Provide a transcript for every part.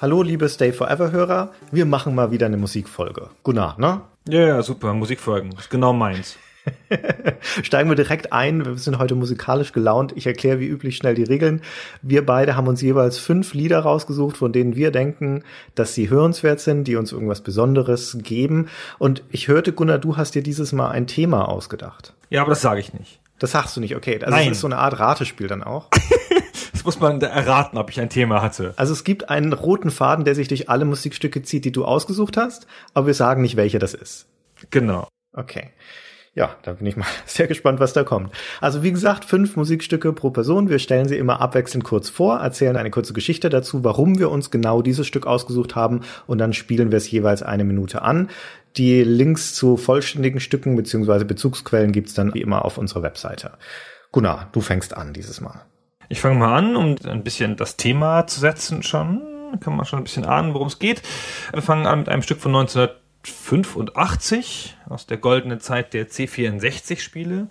Hallo, liebe Stay Forever-Hörer. Wir machen mal wieder eine Musikfolge. Gunnar, ne? Ja, ja, super. Musikfolgen. Das ist genau meins. Steigen wir direkt ein. Wir sind heute musikalisch gelaunt. Ich erkläre wie üblich schnell die Regeln. Wir beide haben uns jeweils fünf Lieder rausgesucht, von denen wir denken, dass sie hörenswert sind, die uns irgendwas Besonderes geben. Und ich hörte, Gunnar, du hast dir dieses Mal ein Thema ausgedacht. Ja, aber das sage ich nicht. Das sagst du nicht, okay. Also Nein. es ist so eine Art Ratespiel dann auch. Das muss man erraten, ob ich ein Thema hatte. Also es gibt einen roten Faden, der sich durch alle Musikstücke zieht, die du ausgesucht hast, aber wir sagen nicht, welcher das ist. Genau. Okay. Ja, da bin ich mal sehr gespannt, was da kommt. Also wie gesagt, fünf Musikstücke pro Person. Wir stellen sie immer abwechselnd kurz vor, erzählen eine kurze Geschichte dazu, warum wir uns genau dieses Stück ausgesucht haben und dann spielen wir es jeweils eine Minute an. Die Links zu vollständigen Stücken beziehungsweise Bezugsquellen gibt's dann wie immer auf unserer Webseite. Gunnar, du fängst an dieses Mal. Ich fange mal an, um ein bisschen das Thema zu setzen schon. Kann man schon ein bisschen ahnen, worum es geht. Wir fangen an mit einem Stück von 1985 aus der goldenen Zeit der C64-Spiele.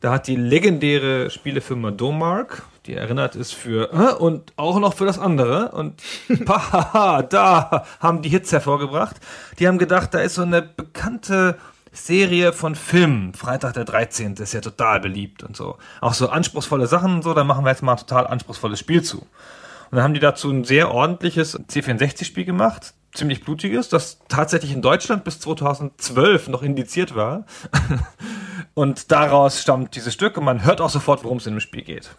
Da hat die legendäre Spielefirma Domark, die erinnert ist für und auch noch für das andere und da haben die Hits hervorgebracht. Die haben gedacht, da ist so eine bekannte Serie von Filmen. Freitag der 13. ist ja total beliebt und so. Auch so anspruchsvolle Sachen und so, da machen wir jetzt mal ein total anspruchsvolles Spiel zu. Und dann haben die dazu ein sehr ordentliches C64-Spiel gemacht, ziemlich blutiges, das tatsächlich in Deutschland bis 2012 noch indiziert war. und daraus stammt dieses Stück und man hört auch sofort, worum es in dem Spiel geht.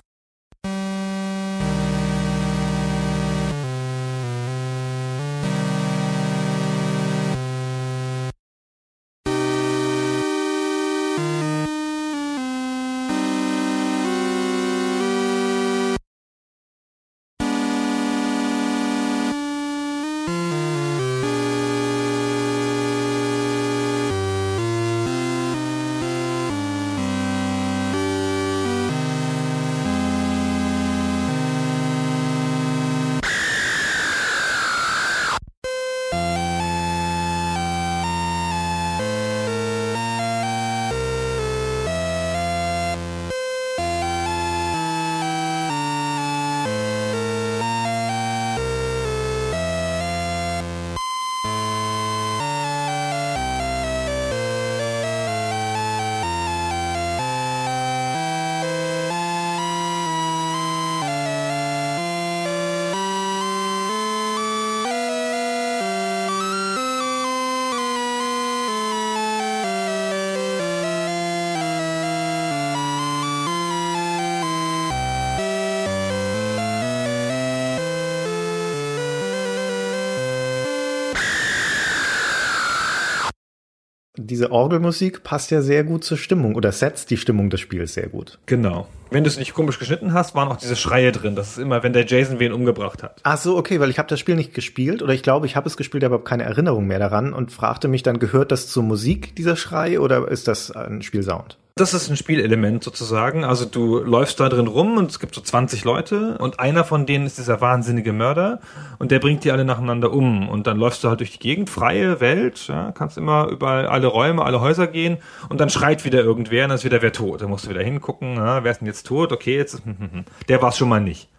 Diese Orgelmusik passt ja sehr gut zur Stimmung oder setzt die Stimmung des Spiels sehr gut. Genau. Wenn du es nicht komisch geschnitten hast, waren auch diese Schreie drin. Das ist immer, wenn der Jason wen umgebracht hat. Ach so, okay, weil ich habe das Spiel nicht gespielt oder ich glaube, ich habe es gespielt, aber habe keine Erinnerung mehr daran und fragte mich dann, gehört das zur Musik, dieser Schrei, oder ist das ein Spielsound? Das ist ein Spielelement sozusagen. Also du läufst da drin rum und es gibt so 20 Leute und einer von denen ist dieser wahnsinnige Mörder und der bringt die alle nacheinander um und dann läufst du halt durch die Gegend, freie Welt, ja, kannst immer über alle Räume, alle Häuser gehen und dann schreit wieder irgendwer und dann ist wieder wer tot. Da musst du wieder hingucken, ja, wer ist denn jetzt tot? Okay, jetzt ist, der war es schon mal nicht.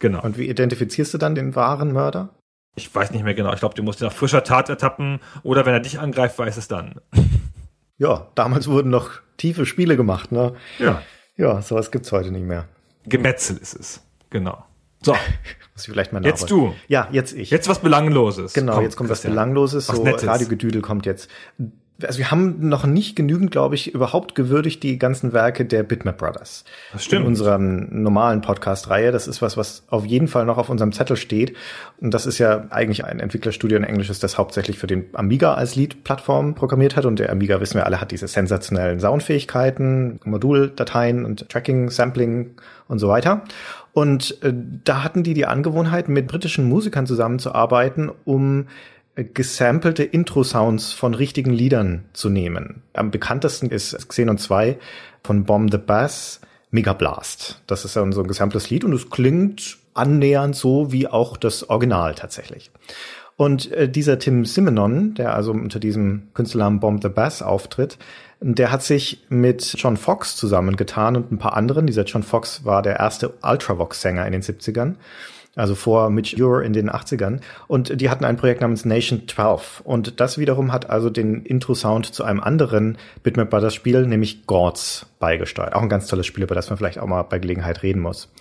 Genau. Und wie identifizierst du dann den wahren Mörder? Ich weiß nicht mehr genau. Ich glaube, du musst ihn nach frischer Tat ertappen oder wenn er dich angreift, weiß es dann. Ja, damals wurden noch tiefe Spiele gemacht, ne? Ja. Ja, sowas gibt's heute nicht mehr. Gemetzel ist es. Genau. So, Muss ich vielleicht mal Jetzt du. Ja, jetzt ich. jetzt was Belangloses. Genau, Komm, jetzt kommt was Christian. Belangloses, Was so Nettes. Radiogedüdel kommt jetzt. Also wir haben noch nicht genügend, glaube ich, überhaupt gewürdigt die ganzen Werke der Bitmap Brothers. Das stimmt. In unserer normalen Podcast-Reihe. Das ist was, was auf jeden Fall noch auf unserem Zettel steht. Und das ist ja eigentlich ein Entwicklerstudio in Englisches, das hauptsächlich für den Amiga als Lead-Plattform programmiert hat. Und der Amiga, wissen wir alle, hat diese sensationellen Soundfähigkeiten, Moduldateien und Tracking, Sampling und so weiter. Und äh, da hatten die die Angewohnheit, mit britischen Musikern zusammenzuarbeiten, um gesampelte Intro-Sounds von richtigen Liedern zu nehmen. Am bekanntesten ist Xenon 2 von Bomb the Bass Mega Blast. Das ist dann so ein gesampeltes Lied und es klingt annähernd so wie auch das Original tatsächlich. Und äh, dieser Tim Simonon, der also unter diesem Künstlernamen Bomb the Bass auftritt, der hat sich mit John Fox zusammengetan und ein paar anderen. Dieser John Fox war der erste Ultravox-Sänger in den 70ern also vor Mitch Ure in den 80ern. Und die hatten ein Projekt namens Nation 12. Und das wiederum hat also den Intro-Sound zu einem anderen Bitmap Brothers Spiel, nämlich Gods, beigesteuert. Auch ein ganz tolles Spiel, über das man vielleicht auch mal bei Gelegenheit reden muss.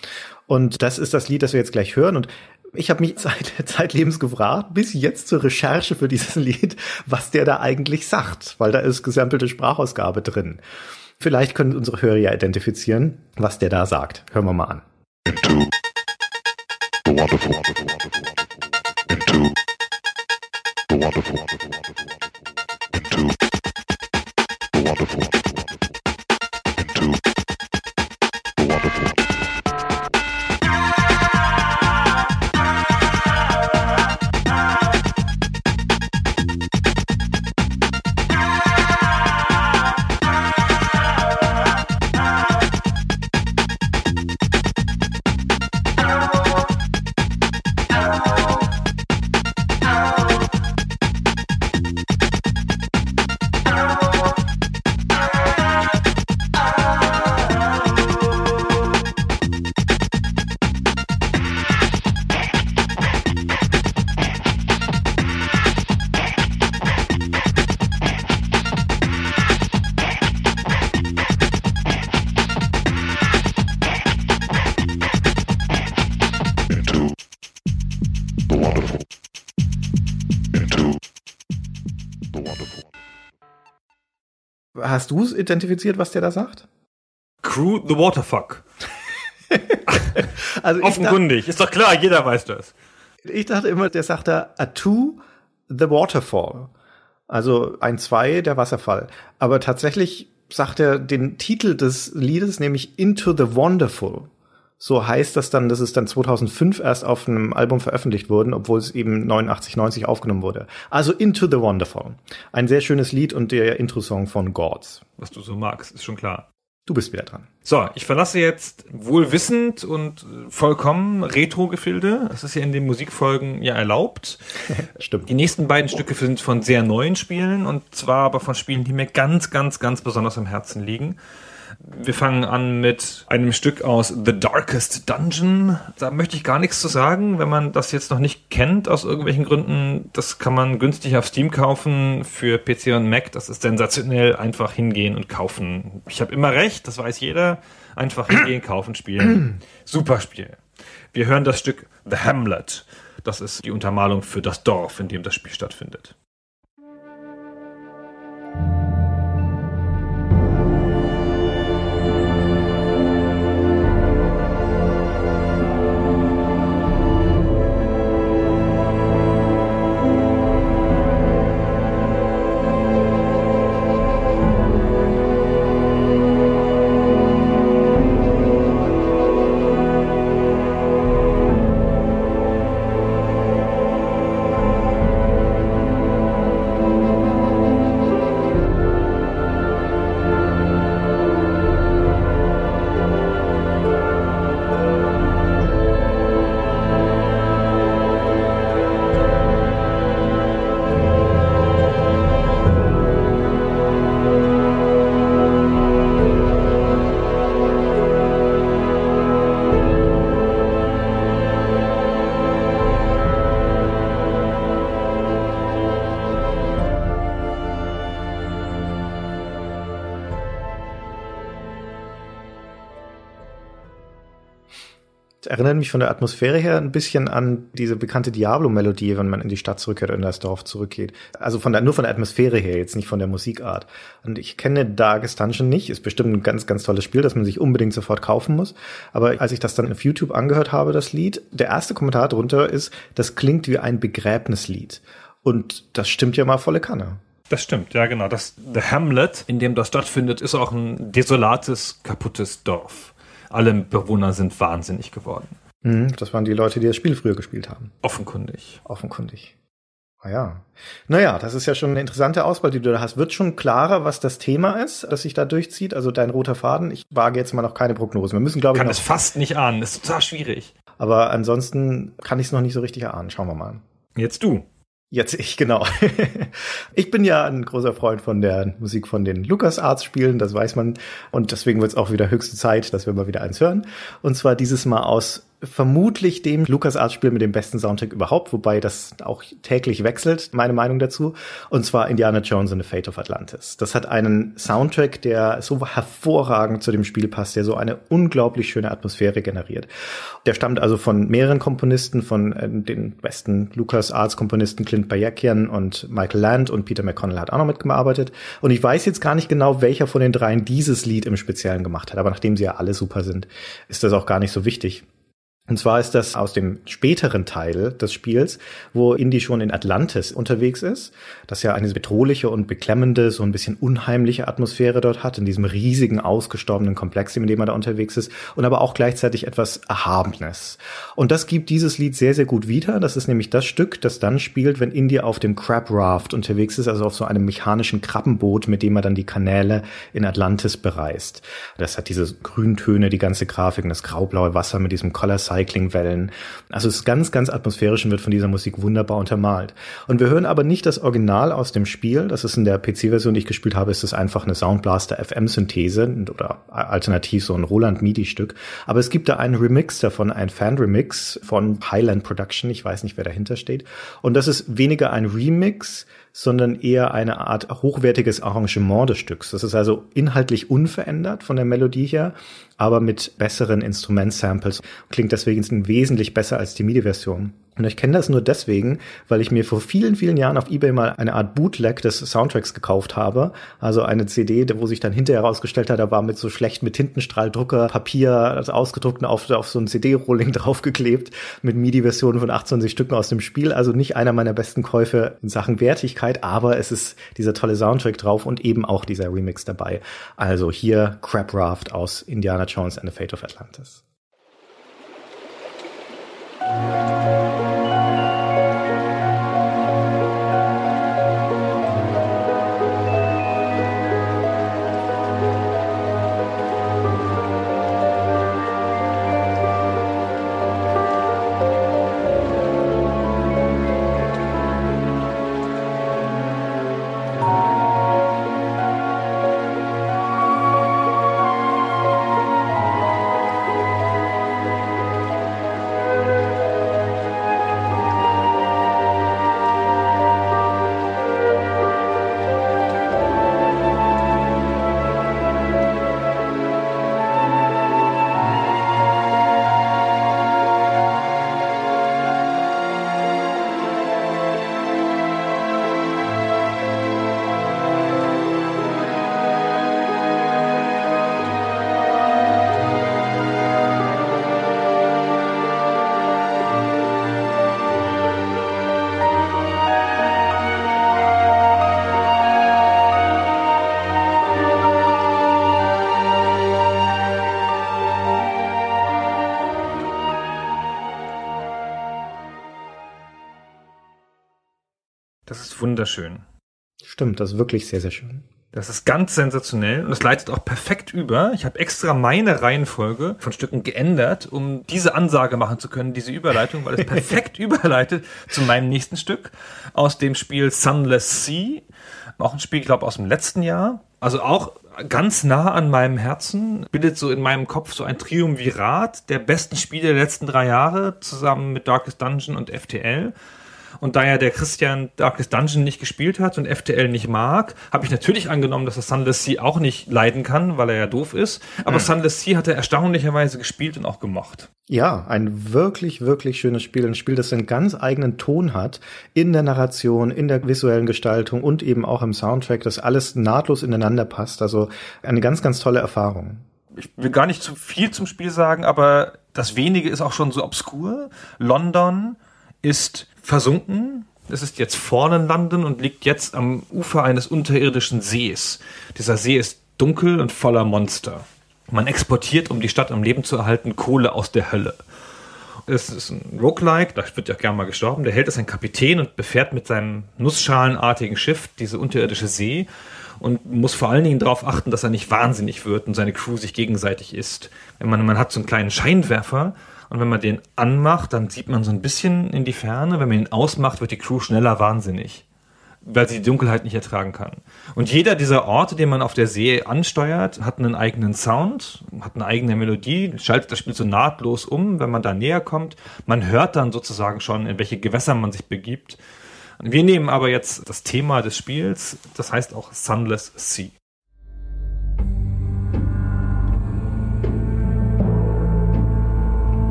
Und das ist das Lied, das wir jetzt gleich hören. Und ich habe mich seit zeitlebens gefragt, bis jetzt zur Recherche für dieses Lied, was der da eigentlich sagt, weil da ist gesampelte Sprachausgabe drin. Vielleicht können unsere Hörer ja identifizieren, was der da sagt. Hören wir mal an. Into the wonderful, into the wonderful, into identifiziert, was der da sagt? Crew the Waterfuck. also Offenkundig, dachte, ist doch klar, jeder weiß das. Ich dachte immer, der sagt da A two the Waterfall. Also ein Zwei, der Wasserfall. Aber tatsächlich sagt er den Titel des Liedes, nämlich Into the Wonderful so heißt das dann, dass es dann 2005 erst auf einem Album veröffentlicht wurde, obwohl es eben 89, 90 aufgenommen wurde. Also Into the Wonderful. Ein sehr schönes Lied und der Intro-Song von Gods. Was du so magst, ist schon klar. Du bist wieder dran. So, ich verlasse jetzt wohlwissend und vollkommen Retro-Gefilde. Das ist ja in den Musikfolgen ja erlaubt. Stimmt. Die nächsten beiden Stücke sind von sehr neuen Spielen und zwar aber von Spielen, die mir ganz, ganz, ganz besonders am Herzen liegen. Wir fangen an mit einem Stück aus The Darkest Dungeon. Da möchte ich gar nichts zu sagen, wenn man das jetzt noch nicht kennt aus irgendwelchen Gründen. Das kann man günstig auf Steam kaufen für PC und Mac. Das ist sensationell. Einfach hingehen und kaufen. Ich habe immer recht, das weiß jeder. Einfach hingehen, kaufen, spielen. Super Spiel. Wir hören das Stück The Hamlet. Das ist die Untermalung für das Dorf, in dem das Spiel stattfindet. Erinnert mich von der Atmosphäre her ein bisschen an diese bekannte Diablo-Melodie, wenn man in die Stadt zurückkehrt oder in das Dorf zurückgeht. Also von der, nur von der Atmosphäre her, jetzt nicht von der Musikart. Und ich kenne Darkest Dungeon nicht, ist bestimmt ein ganz, ganz tolles Spiel, das man sich unbedingt sofort kaufen muss. Aber als ich das dann auf YouTube angehört habe, das Lied, der erste Kommentar drunter ist, das klingt wie ein Begräbnislied. Und das stimmt ja mal volle Kanne. Das stimmt, ja genau. Das The Hamlet, in dem das stattfindet, ist auch ein desolates, kaputtes Dorf alle Bewohner sind wahnsinnig geworden. Mhm, das waren die Leute, die das Spiel früher gespielt haben. Offenkundig. Offenkundig. Ah ja. Naja, das ist ja schon eine interessante Auswahl, die du da hast. Wird schon klarer, was das Thema ist, das sich da durchzieht? Also dein roter Faden. Ich wage jetzt mal noch keine Prognose. Wir müssen, glaube ich, Kann es fast nicht ahnen. Das ist total schwierig. aber ansonsten kann ich es noch nicht so richtig erahnen. Schauen wir mal. Jetzt du. Jetzt ich, genau. ich bin ja ein großer Freund von der Musik von den LucasArts-Spielen, das weiß man. Und deswegen wird es auch wieder höchste Zeit, dass wir mal wieder eins hören. Und zwar dieses Mal aus vermutlich dem LucasArts-Spiel mit dem besten Soundtrack überhaupt, wobei das auch täglich wechselt, meine Meinung dazu. Und zwar Indiana Jones and the Fate of Atlantis. Das hat einen Soundtrack, der so hervorragend zu dem Spiel passt, der so eine unglaublich schöne Atmosphäre generiert. Der stammt also von mehreren Komponisten, von äh, den besten LucasArts-Komponisten Clint Bayakian und Michael Land und Peter McConnell hat auch noch mitgearbeitet. Und ich weiß jetzt gar nicht genau, welcher von den dreien dieses Lied im Speziellen gemacht hat. Aber nachdem sie ja alle super sind, ist das auch gar nicht so wichtig. Und zwar ist das aus dem späteren Teil des Spiels, wo Indy schon in Atlantis unterwegs ist, das ja eine bedrohliche und beklemmende, so ein bisschen unheimliche Atmosphäre dort hat, in diesem riesigen, ausgestorbenen Komplex, in dem er da unterwegs ist, und aber auch gleichzeitig etwas Erhabenes. Und das gibt dieses Lied sehr, sehr gut wieder. Das ist nämlich das Stück, das dann spielt, wenn Indy auf dem Crab Raft unterwegs ist, also auf so einem mechanischen Krabbenboot, mit dem er dann die Kanäle in Atlantis bereist. Das hat diese Grüntöne, die ganze Grafik, das graublaue Wasser mit diesem Color Cycling-Wellen. Also es ist ganz, ganz atmosphärisch und wird von dieser Musik wunderbar untermalt. Und wir hören aber nicht das Original aus dem Spiel. Das ist in der PC-Version, die ich gespielt habe, ist es einfach eine Soundblaster FM-Synthese oder alternativ so ein Roland MIDI-Stück. Aber es gibt da einen Remix davon, ein Fan-Remix von Highland Production. Ich weiß nicht, wer dahinter steht. Und das ist weniger ein Remix, sondern eher eine Art hochwertiges Arrangement des Stücks. Das ist also inhaltlich unverändert von der Melodie her, aber mit besseren Instrumentsamples. Klingt deswegen wesentlich besser als die MIDI-Version. Und ich kenne das nur deswegen, weil ich mir vor vielen, vielen Jahren auf Ebay mal eine Art Bootleg des Soundtracks gekauft habe. Also eine CD, wo sich dann hinterher herausgestellt hat, da war mit so schlecht mit Tintenstrahldrucker Papier also ausgedruckt und auf, auf so ein CD-Rolling draufgeklebt mit MIDI-Versionen von 28 Stücken aus dem Spiel. Also nicht einer meiner besten Käufe in Sachen Wertigkeit, aber es ist dieser tolle Soundtrack drauf und eben auch dieser Remix dabei. Also hier Crab Raft aus Indiana Jones and the Fate of Atlantis. Wunderschön. Stimmt, das ist wirklich sehr, sehr schön. Das ist ganz sensationell und es leitet auch perfekt über. Ich habe extra meine Reihenfolge von Stücken geändert, um diese Ansage machen zu können, diese Überleitung, weil es perfekt überleitet zu meinem nächsten Stück aus dem Spiel Sunless Sea. Auch ein Spiel, ich glaube, aus dem letzten Jahr. Also auch ganz nah an meinem Herzen, bildet so in meinem Kopf so ein Triumvirat der besten Spiele der letzten drei Jahre, zusammen mit Darkest Dungeon und FTL. Und da ja der Christian Darkest Dungeon nicht gespielt hat und FTL nicht mag, habe ich natürlich angenommen, dass er Sunless Sea auch nicht leiden kann, weil er ja doof ist. Aber Sunless Sea hat er erstaunlicherweise gespielt und auch gemocht. Ja, ein wirklich, wirklich schönes Spiel. Ein Spiel, das einen ganz eigenen Ton hat in der Narration, in der visuellen Gestaltung und eben auch im Soundtrack, das alles nahtlos ineinander passt. Also eine ganz, ganz tolle Erfahrung. Ich will gar nicht zu viel zum Spiel sagen, aber das wenige ist auch schon so obskur. London ist versunken. Es ist jetzt vorne in London und liegt jetzt am Ufer eines unterirdischen Sees. Dieser See ist dunkel und voller Monster. Man exportiert, um die Stadt am Leben zu erhalten, Kohle aus der Hölle. Es ist ein Roguelike, da wird ja auch gerne mal gestorben. Der Held ist ein Kapitän und befährt mit seinem nussschalenartigen Schiff diese unterirdische See und muss vor allen Dingen darauf achten, dass er nicht wahnsinnig wird und seine Crew sich gegenseitig isst. Man, man hat so einen kleinen Scheinwerfer und wenn man den anmacht, dann sieht man so ein bisschen in die Ferne. Wenn man ihn ausmacht, wird die Crew schneller wahnsinnig weil sie die Dunkelheit nicht ertragen kann. Und jeder dieser Orte, den man auf der See ansteuert, hat einen eigenen Sound, hat eine eigene Melodie, schaltet das Spiel so nahtlos um, wenn man da näher kommt. Man hört dann sozusagen schon, in welche Gewässer man sich begibt. Wir nehmen aber jetzt das Thema des Spiels, das heißt auch Sunless Sea.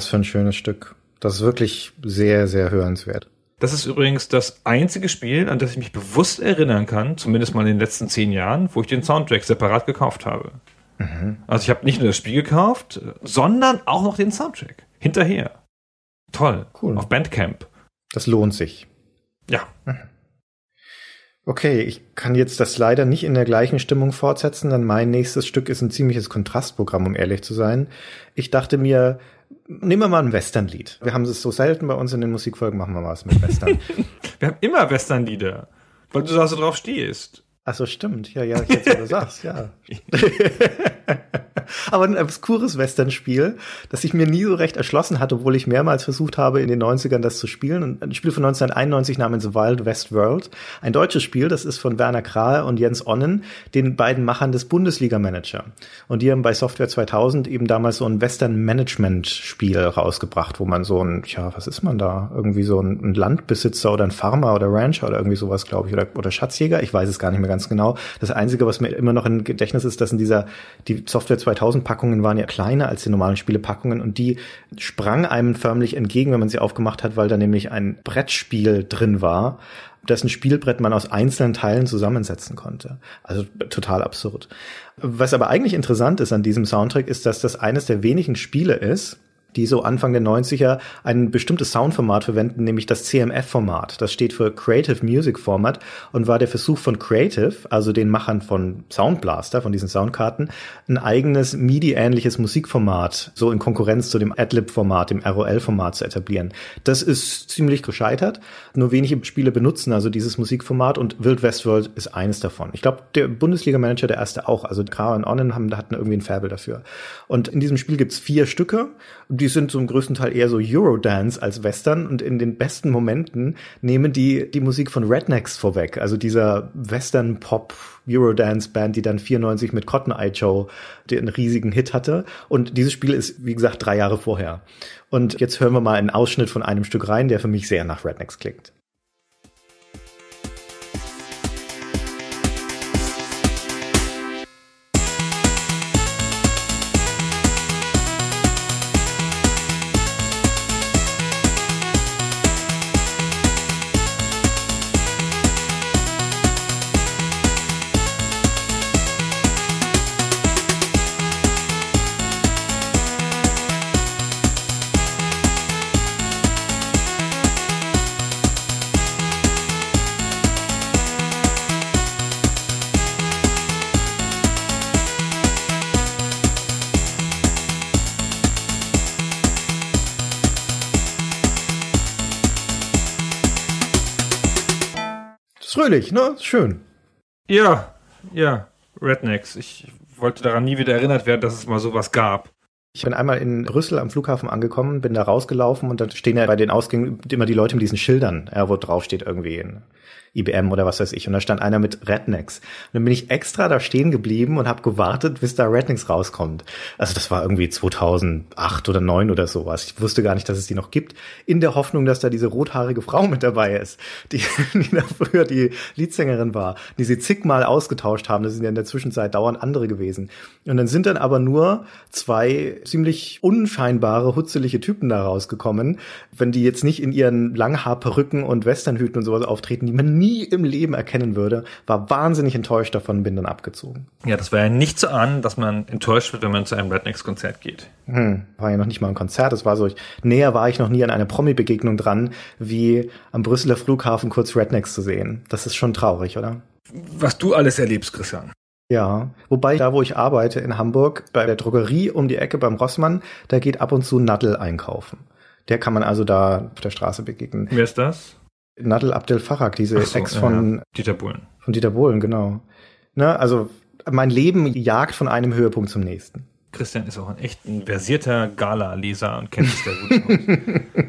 Was für ein schönes Stück. Das ist wirklich sehr, sehr hörenswert. Das ist übrigens das einzige Spiel, an das ich mich bewusst erinnern kann, zumindest mal in den letzten zehn Jahren, wo ich den Soundtrack separat gekauft habe. Mhm. Also ich habe nicht nur das Spiel gekauft, sondern auch noch den Soundtrack. Hinterher. Toll. Cool. Auf Bandcamp. Das lohnt sich. Ja. Mhm. Okay, ich kann jetzt das leider nicht in der gleichen Stimmung fortsetzen, denn mein nächstes Stück ist ein ziemliches Kontrastprogramm, um ehrlich zu sein. Ich dachte mir, Nehmen wir mal ein Westernlied. Wir haben es so selten bei uns in den Musikfolgen, machen wir mal was mit Western. wir haben immer Westernlieder, weil du da so drauf stehst. Ach so, stimmt. Ja, ja, jetzt, wo du sagst, ja. Aber ein obskures Western-Spiel, das ich mir nie so recht erschlossen hatte, obwohl ich mehrmals versucht habe, in den 90ern das zu spielen. Ein Spiel von 1991 namens Wild West World. Ein deutsches Spiel, das ist von Werner Krahe und Jens Onnen, den beiden Machern des Bundesliga-Manager. Und die haben bei Software 2000 eben damals so ein Western-Management-Spiel rausgebracht, wo man so ein, ja, was ist man da? Irgendwie so ein, ein Landbesitzer oder ein Farmer oder Rancher oder irgendwie sowas, glaube ich, oder, oder Schatzjäger. Ich weiß es gar nicht mehr ganz genau. Das Einzige, was mir immer noch im Gedächtnis ist, dass in dieser, die Software 2000 Packungen waren ja kleiner als die normalen Spielepackungen und die sprang einem förmlich entgegen, wenn man sie aufgemacht hat, weil da nämlich ein Brettspiel drin war, dessen Spielbrett man aus einzelnen Teilen zusammensetzen konnte. Also total absurd. Was aber eigentlich interessant ist an diesem Soundtrack, ist, dass das eines der wenigen Spiele ist, die so Anfang der 90er ein bestimmtes Soundformat verwenden, nämlich das CMF-Format. Das steht für Creative Music Format und war der Versuch von Creative, also den Machern von Soundblaster, von diesen Soundkarten, ein eigenes MIDI-ähnliches Musikformat, so in Konkurrenz zu dem Adlib-Format, dem ROL-Format zu etablieren. Das ist ziemlich gescheitert. Nur wenige Spiele benutzen also dieses Musikformat und Wild Westworld ist eines davon. Ich glaube, der Bundesliga-Manager, der erste auch, also Kra und Onnen haben, hatten irgendwie ein Fabel dafür. Und in diesem Spiel gibt's vier Stücke die sind zum größten Teil eher so Eurodance als Western und in den besten Momenten nehmen die die Musik von Rednecks vorweg, also dieser Western-Pop Eurodance-Band, die dann 94 mit Cotton Eye Joe den riesigen Hit hatte. Und dieses Spiel ist, wie gesagt, drei Jahre vorher. Und jetzt hören wir mal einen Ausschnitt von einem Stück rein, der für mich sehr nach Rednecks klingt. Fröhlich, ne? Schön. Ja, ja, Rednecks. Ich wollte daran nie wieder erinnert werden, dass es mal sowas gab. Ich bin einmal in Brüssel am Flughafen angekommen, bin da rausgelaufen und dann stehen ja bei den Ausgängen immer die Leute mit diesen Schildern, ja, wo drauf steht irgendwie in IBM oder was weiß ich. Und da stand einer mit Rednecks. Und dann bin ich extra da stehen geblieben und habe gewartet, bis da Rednecks rauskommt. Also das war irgendwie 2008 oder 2009 oder sowas. Ich wusste gar nicht, dass es die noch gibt. In der Hoffnung, dass da diese rothaarige Frau mit dabei ist, die, die da früher die Leadsängerin war, die sie zigmal ausgetauscht haben. Das sind ja in der Zwischenzeit dauernd andere gewesen. Und dann sind dann aber nur zwei ziemlich unscheinbare, hutzelige Typen da rausgekommen. Wenn die jetzt nicht in ihren Langhaarperücken und Westernhüten und sowas auftreten, die man nie im Leben erkennen würde, war wahnsinnig enttäuscht davon, bin dann abgezogen. Ja, das war ja nicht zu ahnen, dass man enttäuscht wird, wenn man zu einem Rednecks-Konzert geht. Hm, war ja noch nicht mal ein Konzert, das war so, ich, näher war ich noch nie an einer Promi-Begegnung dran, wie am Brüsseler Flughafen kurz Rednecks zu sehen. Das ist schon traurig, oder? Was du alles erlebst, Christian. Ja, wobei da, wo ich arbeite in Hamburg, bei der Drogerie um die Ecke beim Rossmann, da geht ab und zu Nadel einkaufen. Der kann man also da auf der Straße begegnen. Wer ist das? Nadel Abdel Farag, diese so, Ex von, ja. Dieter Bohlen. von Dieter Bohlen, genau. Ne, also mein Leben jagt von einem Höhepunkt zum nächsten. Christian ist auch ein echt ein versierter Gala-Leser und kennt sich sehr gut aus.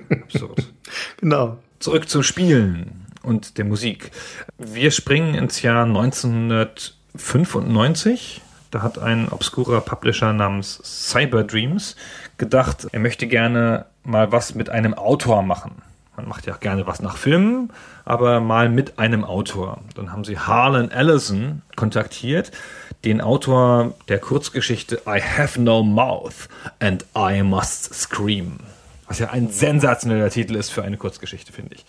Absurd. Genau. Zurück zum Spielen und der Musik. Wir springen ins Jahr 1995. Da hat ein obskurer Publisher namens Cyberdreams gedacht, er möchte gerne mal was mit einem Autor machen. Man macht ja auch gerne was nach Filmen, aber mal mit einem Autor. Dann haben sie Harlan Ellison kontaktiert, den Autor der Kurzgeschichte I Have No Mouth and I Must Scream. Was ja ein sensationeller Titel ist für eine Kurzgeschichte, finde ich.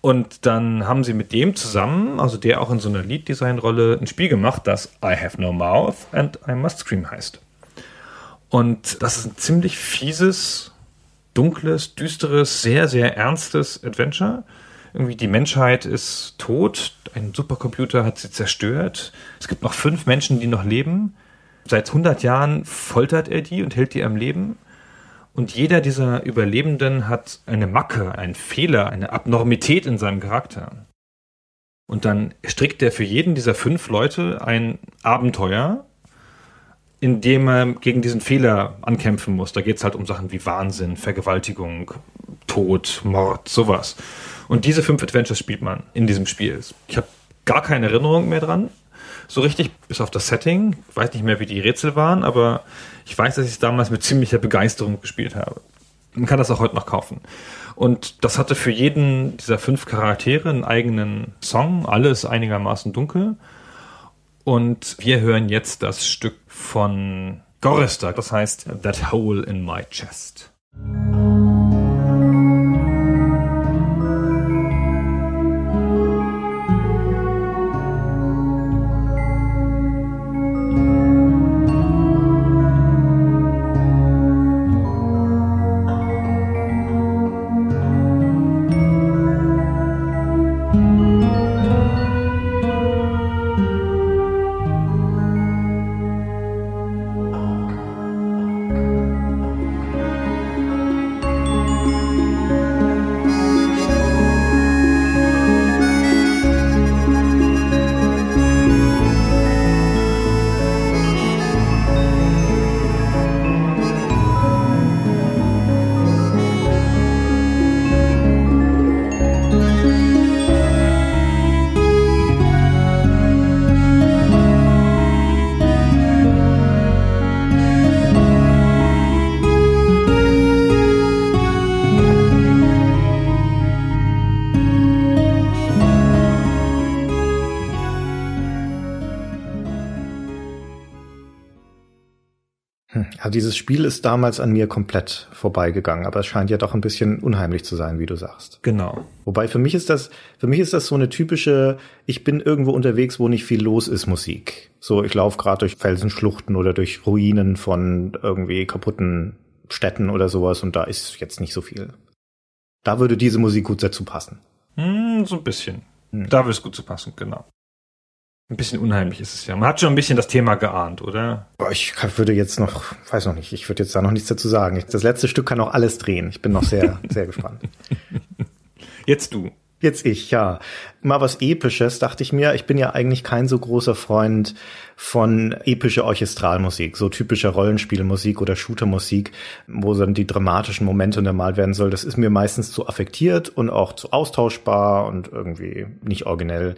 Und dann haben sie mit dem zusammen, also der auch in so einer Lead-Design-Rolle, ein Spiel gemacht, das I Have No Mouth and I Must Scream heißt. Und das ist ein ziemlich fieses, dunkles, düsteres, sehr, sehr ernstes Adventure. Irgendwie die Menschheit ist tot, ein Supercomputer hat sie zerstört. Es gibt noch fünf Menschen, die noch leben. Seit 100 Jahren foltert er die und hält die am Leben. Und jeder dieser Überlebenden hat eine Macke, einen Fehler, eine Abnormität in seinem Charakter. Und dann strickt er für jeden dieser fünf Leute ein Abenteuer, in dem er gegen diesen Fehler ankämpfen muss. Da geht es halt um Sachen wie Wahnsinn, Vergewaltigung, Tod, Mord, sowas. Und diese fünf Adventures spielt man in diesem Spiel. Ich habe gar keine Erinnerung mehr dran. So richtig, bis auf das Setting. Ich weiß nicht mehr, wie die Rätsel waren, aber ich weiß, dass ich es damals mit ziemlicher Begeisterung gespielt habe. Man kann das auch heute noch kaufen. Und das hatte für jeden dieser fünf Charaktere einen eigenen Song, alles einigermaßen dunkel. Und wir hören jetzt das Stück von Gorrister, das heißt That Hole in My Chest. Spiel ist damals an mir komplett vorbeigegangen, aber es scheint ja doch ein bisschen unheimlich zu sein, wie du sagst. Genau. Wobei für mich ist das, für mich ist das so eine typische, ich bin irgendwo unterwegs, wo nicht viel los ist, Musik. So, ich laufe gerade durch Felsenschluchten oder durch Ruinen von irgendwie kaputten Städten oder sowas und da ist jetzt nicht so viel. Da würde diese Musik gut dazu passen. Hm, so ein bisschen. Da würde es gut zu passen, genau. Ein bisschen unheimlich ist es ja. Man hat schon ein bisschen das Thema geahnt, oder? Ich würde jetzt noch, weiß noch nicht, ich würde jetzt da noch nichts dazu sagen. Das letzte Stück kann auch alles drehen. Ich bin noch sehr, sehr gespannt. Jetzt du. Jetzt ich, ja. Mal was Episches, dachte ich mir. Ich bin ja eigentlich kein so großer Freund von epischer Orchestralmusik, so typischer Rollenspielmusik oder Shootermusik, wo dann die dramatischen Momente untermalt werden soll. Das ist mir meistens zu affektiert und auch zu austauschbar und irgendwie nicht originell.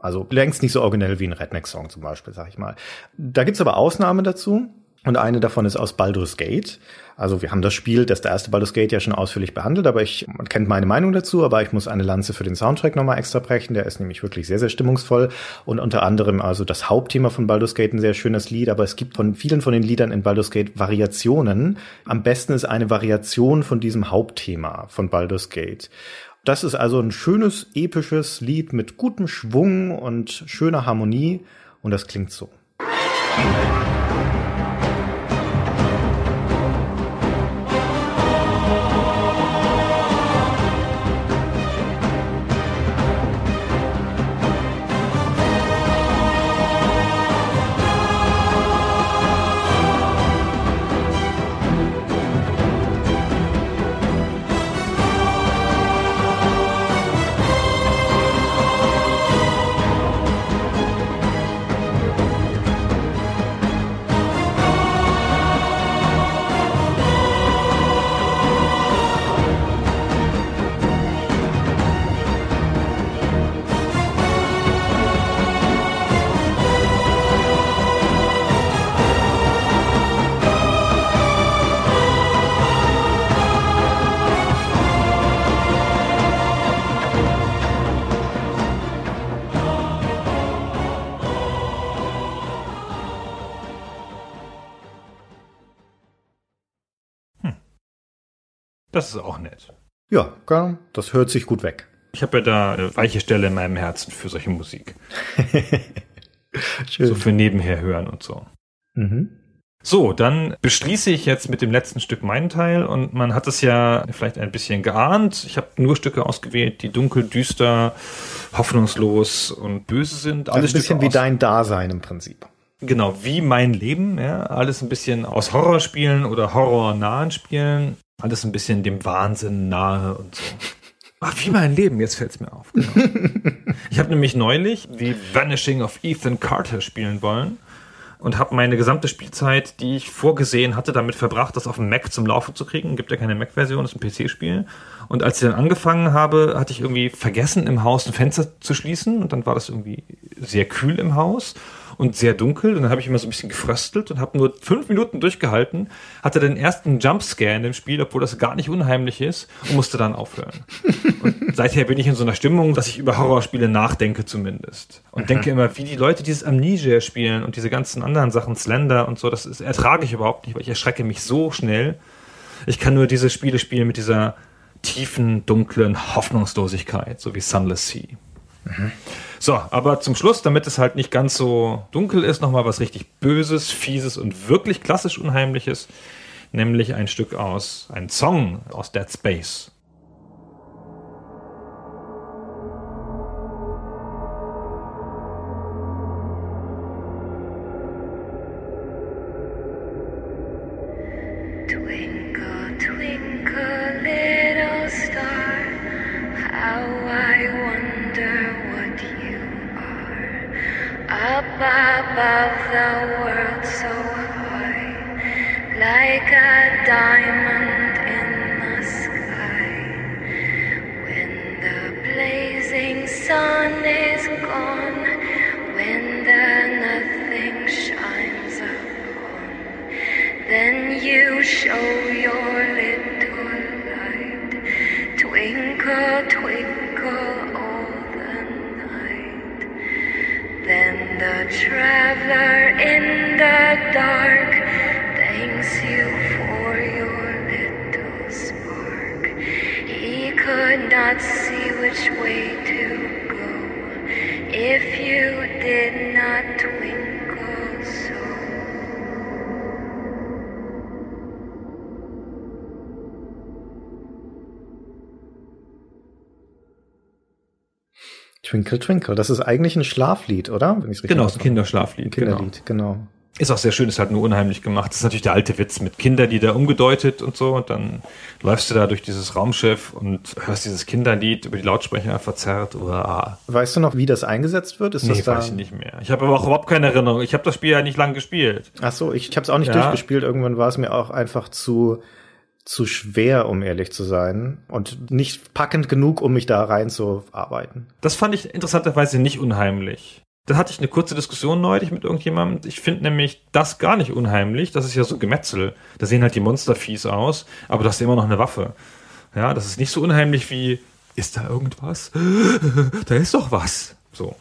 Also längst nicht so originell wie ein Redneck-Song zum Beispiel, sag ich mal. Da gibt's aber Ausnahmen dazu. Und eine davon ist aus Baldur's Gate. Also wir haben das Spiel, das der erste Baldur's Gate ja schon ausführlich behandelt, aber ich, man kennt meine Meinung dazu, aber ich muss eine Lanze für den Soundtrack nochmal extra brechen. Der ist nämlich wirklich sehr, sehr stimmungsvoll und unter anderem also das Hauptthema von Baldur's Gate ein sehr schönes Lied, aber es gibt von vielen von den Liedern in Baldur's Gate Variationen. Am besten ist eine Variation von diesem Hauptthema von Baldur's Gate. Das ist also ein schönes, episches Lied mit gutem Schwung und schöner Harmonie und das klingt so. Das ist auch nett. Ja, das hört sich gut weg. Ich habe ja da eine weiche Stelle in meinem Herzen für solche Musik. Schön. So für nebenher hören und so. Mhm. So, dann beschließe ich jetzt mit dem letzten Stück meinen Teil und man hat es ja vielleicht ein bisschen geahnt. Ich habe nur Stücke ausgewählt, die dunkel, düster, hoffnungslos und böse sind. Alles also ein bisschen Stücke wie dein Dasein im Prinzip. Genau, wie mein Leben, ja, alles ein bisschen aus Horrorspielen oder horrornahen Spielen, alles ein bisschen dem Wahnsinn nahe und so. Ach, wie mein Leben, jetzt fällt es mir auf. Genau. ich habe nämlich neulich The Vanishing of Ethan Carter spielen wollen und habe meine gesamte Spielzeit, die ich vorgesehen hatte, damit verbracht, das auf dem Mac zum Laufen zu kriegen. Gibt ja keine Mac-Version, das ist ein PC-Spiel. Und als ich dann angefangen habe, hatte ich irgendwie vergessen, im Haus ein Fenster zu schließen und dann war das irgendwie sehr kühl im Haus und sehr dunkel. Und dann habe ich immer so ein bisschen gefröstelt und habe nur fünf Minuten durchgehalten, hatte den ersten Jumpscare in dem Spiel, obwohl das gar nicht unheimlich ist und musste dann aufhören. und seither bin ich in so einer Stimmung, dass ich über Horrorspiele nachdenke zumindest. Und mhm. denke immer, wie die Leute dieses Amnesia spielen und diese ganzen anderen Sachen, Slender und so, das ist, ertrage ich überhaupt nicht, weil ich erschrecke mich so schnell. Ich kann nur diese Spiele spielen mit dieser tiefen, dunklen Hoffnungslosigkeit, so wie Sunless Sea. Mhm. So, aber zum Schluss, damit es halt nicht ganz so dunkel ist, nochmal was richtig Böses, Fieses und wirklich klassisch Unheimliches, nämlich ein Stück aus, ein Song aus Dead Space. Diamond in the sky. When the blazing sun is gone, when the nothing shines upon, then you show your little light, twinkle, twinkle. All the night. Then the traveler in the dark which way to go if you did not twinkle so. Twinkle Twinkle, das ist eigentlich ein Schlaflied, oder? Wenn genau, ein Kinderschlaflied. Kinderlied, genau. genau. Ist auch sehr schön, ist halt nur unheimlich gemacht. Das ist natürlich der alte Witz mit Kinderlieder umgedeutet und so. Und dann läufst du da durch dieses Raumschiff und hörst dieses Kinderlied über die Lautsprecher verzerrt. Uah. Weißt du noch, wie das eingesetzt wird? Ist Nee, das da? weiß ich nicht mehr. Ich habe aber auch überhaupt keine Erinnerung. Ich habe das Spiel ja nicht lang gespielt. Ach so, ich, ich habe es auch nicht Ja. durchgespielt. Irgendwann war es mir auch einfach zu zu schwer, um ehrlich zu sein und nicht packend genug, um mich da reinzuarbeiten. Das fand ich interessanterweise nicht unheimlich. Da hatte ich eine kurze Diskussion neulich mit irgendjemandem. Ich finde nämlich das gar nicht unheimlich. Das ist ja so Gemetzel. Da sehen halt die Monster fies aus, aber das ist immer noch eine Waffe. Ja, das ist nicht so unheimlich wie, ist da irgendwas? da ist doch was. So.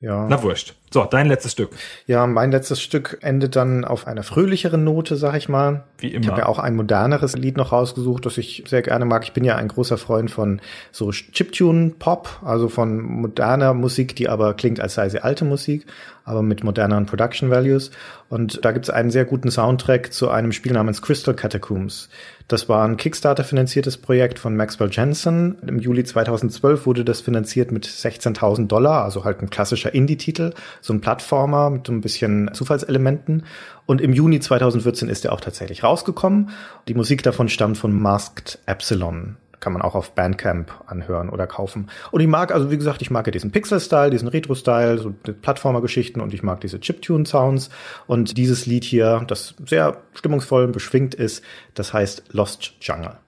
Ja. Na wurscht. So, dein letztes Stück. Ja, mein letztes Stück endet dann auf einer fröhlicheren Note, sag ich mal. Wie Ich immer. habe ja auch ein moderneres Lied noch rausgesucht, das ich sehr gerne mag. Ich bin ja ein großer Freund von so Chiptune-Pop, also von moderner Musik, die aber klingt, als sei sie alte Musik, aber mit moderneren Production Values. Und da gibt es einen sehr guten Soundtrack zu einem Spiel namens Crystal Catacombs. Das war ein Kickstarter-finanziertes Projekt von Maxwell Jensen. Im Juli 2012 wurde das finanziert mit 16.000 Dollar, also halt ein klassischer Indie-Titel, so ein Plattformer mit so ein bisschen Zufallselementen. Und im Juni 2014 ist er auch tatsächlich rausgekommen. Die Musik davon stammt von Masked Epsilon. Kann man auch auf Bandcamp anhören oder kaufen. Und ich mag, also wie gesagt, ich mag ja diesen Pixel-Style, diesen Retro-Style, so Plattformer-Geschichten und ich mag diese Chiptune-Sounds. Und dieses Lied hier, das sehr stimmungsvoll beschwingt ist, das heißt Lost Jungle.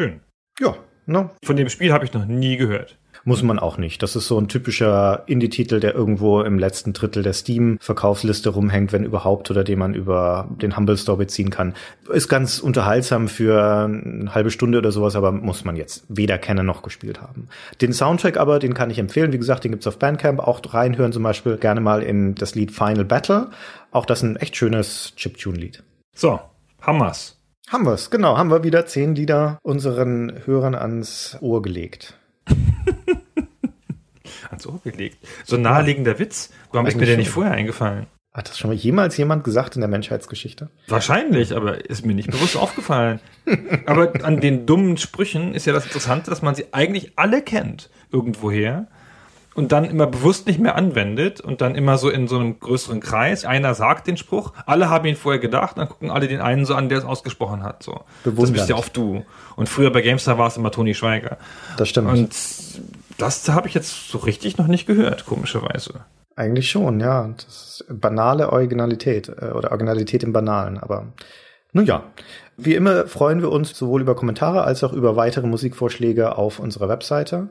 Schön. Ja, ne? Von dem Spiel habe ich noch nie gehört. Muss man auch nicht. Das ist so ein typischer Indie-Titel, der irgendwo im letzten Drittel der Steam-Verkaufsliste rumhängt, wenn überhaupt, oder den man über den Humble Store beziehen kann. Ist ganz unterhaltsam für eine halbe Stunde oder sowas, aber muss man jetzt weder kennen noch gespielt haben. Den Soundtrack aber, den kann ich empfehlen. Wie gesagt, den gibt's auf Bandcamp. Auch reinhören zum Beispiel gerne mal in das Lied Final Battle. Auch das ist ein echt schönes Chiptune-Lied. So, Hammers. Haben wir's, genau. Haben wir wieder zehn Lieder unseren Hörern ans Ohr gelegt. Ans Ohr gelegt. So ein naheliegender Witz. Warum ist mir der nicht vorher eingefallen? Hat das schon mal jemals jemand gesagt in der Menschheitsgeschichte? Wahrscheinlich, aber ist mir nicht bewusst aufgefallen. Aber an den dummen Sprüchen ist ja das Interessante, dass man sie eigentlich alle kennt, irgendwoher. Und dann immer bewusst nicht mehr anwendet und dann immer so in so einem größeren Kreis. Einer sagt den Spruch, alle haben ihn vorher gedacht, dann gucken alle den einen so an, der es ausgesprochen hat. So. Das bist ja oft du. Und früher bei GameStar war es immer Toni Schweiger. Das stimmt. Und das habe ich jetzt so richtig noch nicht gehört, komischerweise. Eigentlich schon, ja. Das ist banale Originalität äh, oder Originalität im Banalen. Aber nun ja, wie immer freuen wir uns sowohl über Kommentare als auch über weitere Musikvorschläge auf unserer Webseite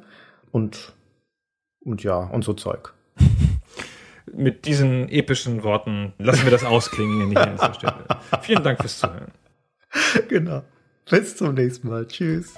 und und ja und so Zeug. Mit diesen epischen Worten lassen wir das ausklingen hier an dieser Stelle. Vielen Dank fürs Zuhören. genau. Bis zum nächsten Mal. Tschüss.